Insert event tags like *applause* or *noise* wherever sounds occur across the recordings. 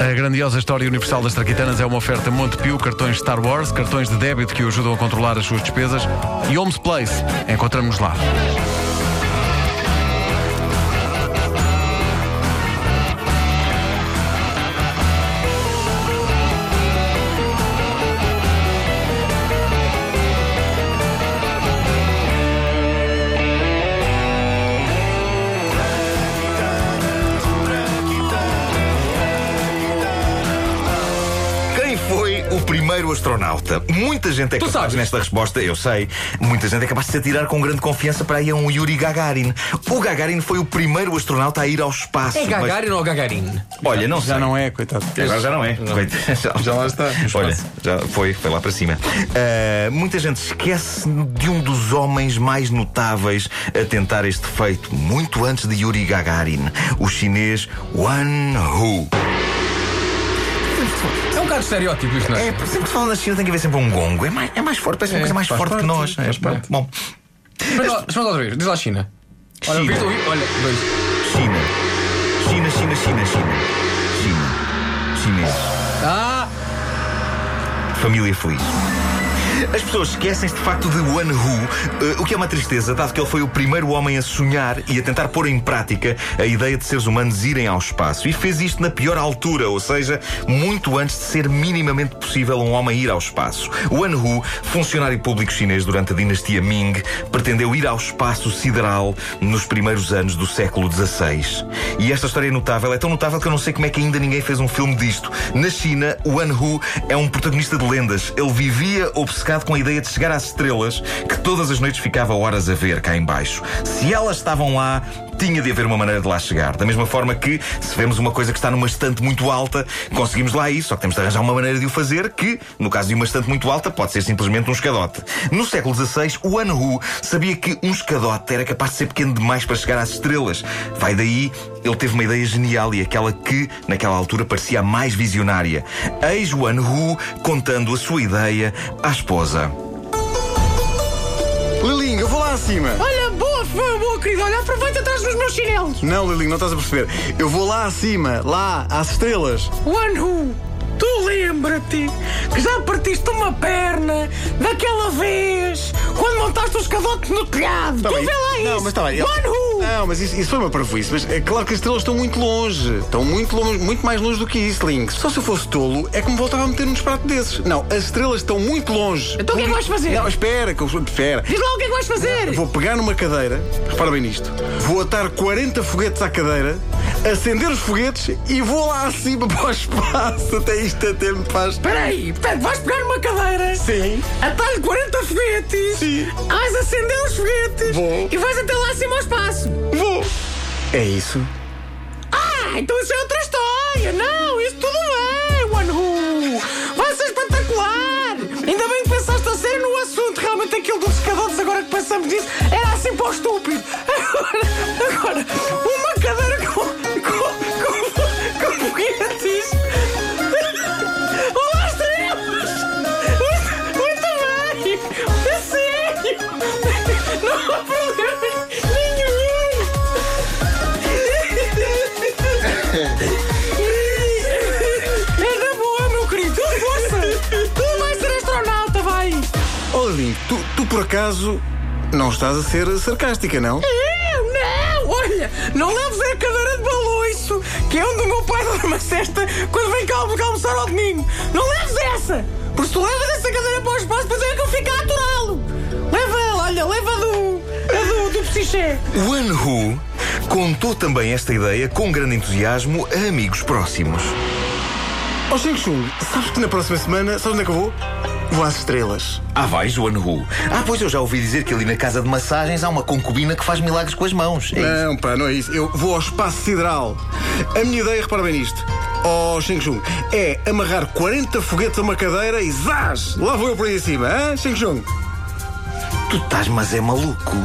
A grandiosa história universal das traquitanas é uma oferta Montepio, cartões Star Wars, cartões de débito que o ajudam a controlar as suas despesas e Homes Place. Encontramos-nos lá. Astronauta? Muita gente é Tu capaz sabes. nesta resposta, eu sei. Muita gente é capaz de se atirar com grande confiança para aí a um Yuri Gagarin. O Gagarin foi o primeiro astronauta a ir ao espaço. É mas- Gagarin ou Gagarin? Olha, não Já sei. não é, coitado. Agora já não é. Coit- *laughs* Já lá está. Olha, já foi, foi lá para cima. Ah, muita gente esquece de um dos homens mais notáveis a tentar este feito, muito antes de Yuri Gagarin, o chinês Wan Hu. É um bocado estereótipo isto, não é? É, sempre que se fala na China tem que haver sempre um gongo. É mais, é mais forte, parece uma É, coisa mais forte que nós. É. Bom, Mas lá outra vez, diz lá China. Olha, China. olha, dois. China. China, China, China, China. China. Chineses. Ah! Família feliz. As pessoas esquecem-se de facto de Wan Hu, eh, o que é uma tristeza, dado que ele foi o primeiro homem a sonhar e a tentar pôr em prática a ideia de seres humanos irem ao espaço. E fez isto na pior altura, ou seja, muito antes de ser minimamente possível um homem ir ao espaço. Wan Hu, funcionário público chinês durante a dinastia Ming, pretendeu ir ao espaço sideral nos primeiros anos do século XVI. E esta história é notável, é tão notável que eu não sei como é que ainda ninguém fez um filme disto. Na China, Wan Hu é um protagonista de lendas. Ele vivia obcecado com a ideia de chegar às estrelas, que todas as noites ficava horas a ver cá em baixo. Se elas estavam lá, tinha de haver uma maneira de lá chegar. Da mesma forma que, se vemos uma coisa que está numa estante muito alta, conseguimos lá ir, só que temos de arranjar uma maneira de o fazer, que, no caso de uma estante muito alta, pode ser simplesmente um escadote. No século XVI, o Wan Hu sabia que um escadote era capaz de ser pequeno demais para chegar às estrelas. Vai daí, ele teve uma ideia genial e aquela que, naquela altura, parecia a mais visionária. Eis Wan Hu contando a sua ideia à esposa. Lilinho, eu vou lá acima. Olha, boa, querido. Olha, aproveita atrás dos meus chinelos. Não, Lilinho, não estás a perceber. Eu vou lá acima, lá, às estrelas. One Who, tu lembra-te que já partiste uma perna daquela vez quando montaste o escadote no telhado. Tá tu bem. vê lá isso. Não, mas está bem. Who. Não, mas isso, isso foi uma parvoíce. Mas é claro que as estrelas estão muito longe. Estão muito longe, muito mais longe do que isso, Link. Só se eu fosse tolo, é que me voltava a meter num disparate desses. Não, as estrelas estão muito longe. Então o que é que vais fazer? Não, espera, que eu espera. Diz lá o que é que vais fazer. Vou pegar numa cadeira, repara bem nisto. Vou atar 40 foguetes à cadeira, acender os foguetes e vou lá acima *laughs* para o espaço. Até isto até me faz. Espera aí, portanto, vais pegar uma cadeira, Sim. atalho 40 foguetes, Sim. vais acender os foguetes Vou. e vais até lá acima ao espaço. Vou. É isso. Ah, então isso é outra história. Não, isso tudo bem, One Who. Vai ser espetacular. Ainda bem que pensaste a sério no assunto. Realmente aquilo dos escadotes, agora que pensamos nisso, era assim para o estúpido. *laughs* Agora, agora Tu, tu por acaso não estás a ser sarcástica, não? Eu não. Olha, não leves a cadeira de baloiço, que é onde o meu pai *laughs* dorme a cesta quando vem cá almo- almoçar ao domingo. Não leves essa. Porque se tu levas essa cadeira para o espaço, depois é que eu fico a aturá-lo. Leva, olha, leva a do... a do, do psiché. Wan Hu contou também esta ideia com grande entusiasmo a amigos próximos. Ó oh, Xing Chung, sabes que na próxima semana, sabes onde é que eu vou? Vou às estrelas. Ah, vais, Wan Hu? Ah, pois eu já ouvi dizer que ali na casa de massagens há uma concubina que faz milagres com as mãos. É isso. Não, pá, não é isso. Eu vou ao espaço sideral. A minha ideia, repara bem nisto. Ó oh, Xing Chung, é amarrar 40 foguetes a uma cadeira e zás! Lá vou eu por aí acima, hã, Xing Chung? Tu estás, mas é maluco.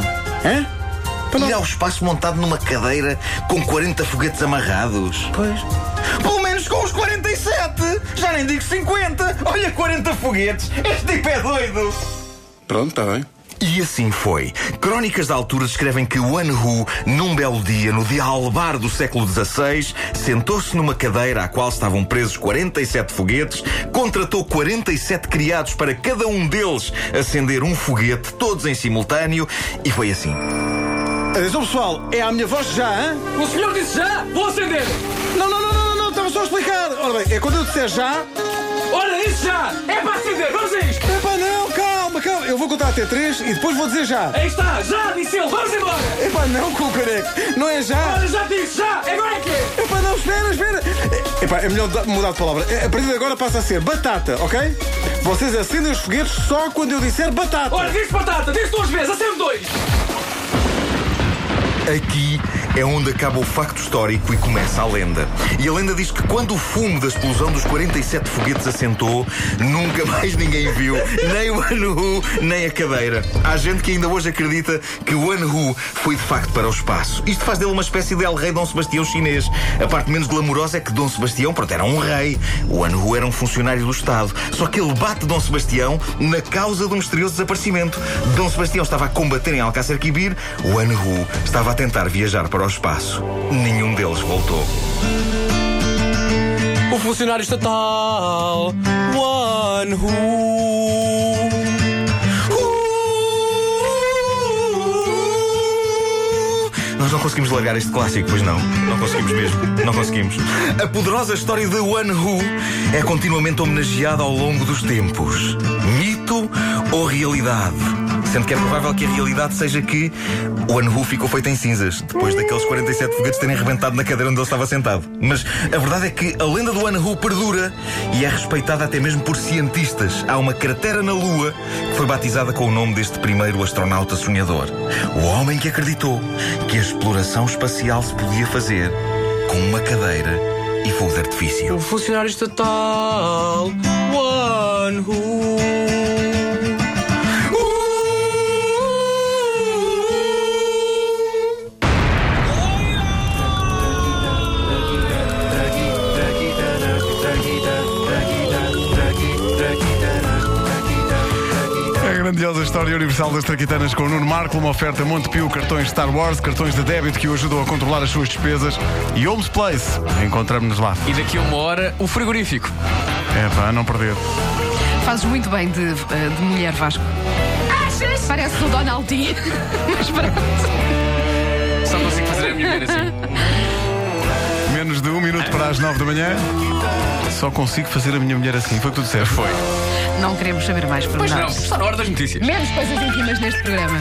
Hã? Ir ao espaço montado numa cadeira com 40 foguetes amarrados. Pois. Pelo menos com os 47! Já nem digo 50! Olha, 40 foguetes! Este tipo é doido! Pronto, está bem. E assim foi. Crónicas da altura descrevem que Wan Hu, num belo dia, no dia albar do século XVI, sentou-se numa cadeira à qual estavam presos 47 foguetes, contratou 47 criados para cada um deles acender um foguete, todos em simultâneo, e foi assim. Atenção pessoal, é a minha voz já, hã? O senhor disse já? Vou acender! Não, não, não, não, não, não, a explicar. Ora bem, é quando eu disser já. Olha, disse já! É para acender! Vamos a isto! Epá, não, calma, calma. Eu vou contar até três e depois vou dizer já. Aí está! Já! Disse ele! Vamos embora! Epá, não, com o careco. Não é já. Olha, já disse! Já! Agora é que é! Epá, não, espera, espera. Epá, é melhor da- mudar de palavra. A partir de agora passa a ser batata, ok? Vocês acendem os foguetes só quando eu disser batata. Olha, disse batata! Disse duas vezes! Acende dois! Aqui é onde acaba o facto histórico e começa a lenda. E a lenda diz que quando o fumo da explosão dos 47 foguetes assentou, nunca *laughs* mais ninguém viu nem o Anu nem a cadeira. Há gente que ainda hoje acredita que o Anu foi de facto para o espaço. Isto faz dele uma espécie de El Rei Dom Sebastião chinês. A parte menos glamourosa é que Dom Sebastião, pronto, era um rei. O Anu era um funcionário do Estado. Só que ele bate Dom Sebastião na causa do misterioso desaparecimento. Dom Sebastião estava a combater em Alcácer Quibir, o Anu estava a tentar viajar para o espaço. Nenhum deles voltou. O funcionário estatal One Who Nós não conseguimos largar este clássico, pois não. Não conseguimos mesmo. Não conseguimos. A poderosa história de One Who é continuamente homenageada ao longo dos tempos. Mito ou realidade? Sendo que é provável que a realidade seja que o Who ficou feito em cinzas, depois daqueles 47 foguetes terem arrebentado na cadeira onde ele estava sentado. Mas a verdade é que a lenda do Who perdura e é respeitada até mesmo por cientistas. Há uma cratera na Lua que foi batizada com o nome deste primeiro astronauta sonhador. O homem que acreditou que a exploração espacial se podia fazer com uma cadeira e fogo de artifício. O funcionário estatal One Who A história universal das traquitanas com o Nuno Marco, uma oferta Montepio, cartões Star Wars, cartões de débito que o ajudam a controlar as suas despesas e Homes Place. Encontramos-nos lá. E daqui a uma hora o frigorífico É pá, não perder. Fazes muito bem de, eh, de mulher Vasco. Achas? Parece o Donaldinho. Mas pronto. Só consigo fazer a minha mulher assim Menos de um minuto para as nove da manhã. Só consigo fazer a minha mulher assim. Foi o que tu disseste. Foi Não queremos saber mais Pois não, está na hora das notícias Menos coisas íntimas neste programa.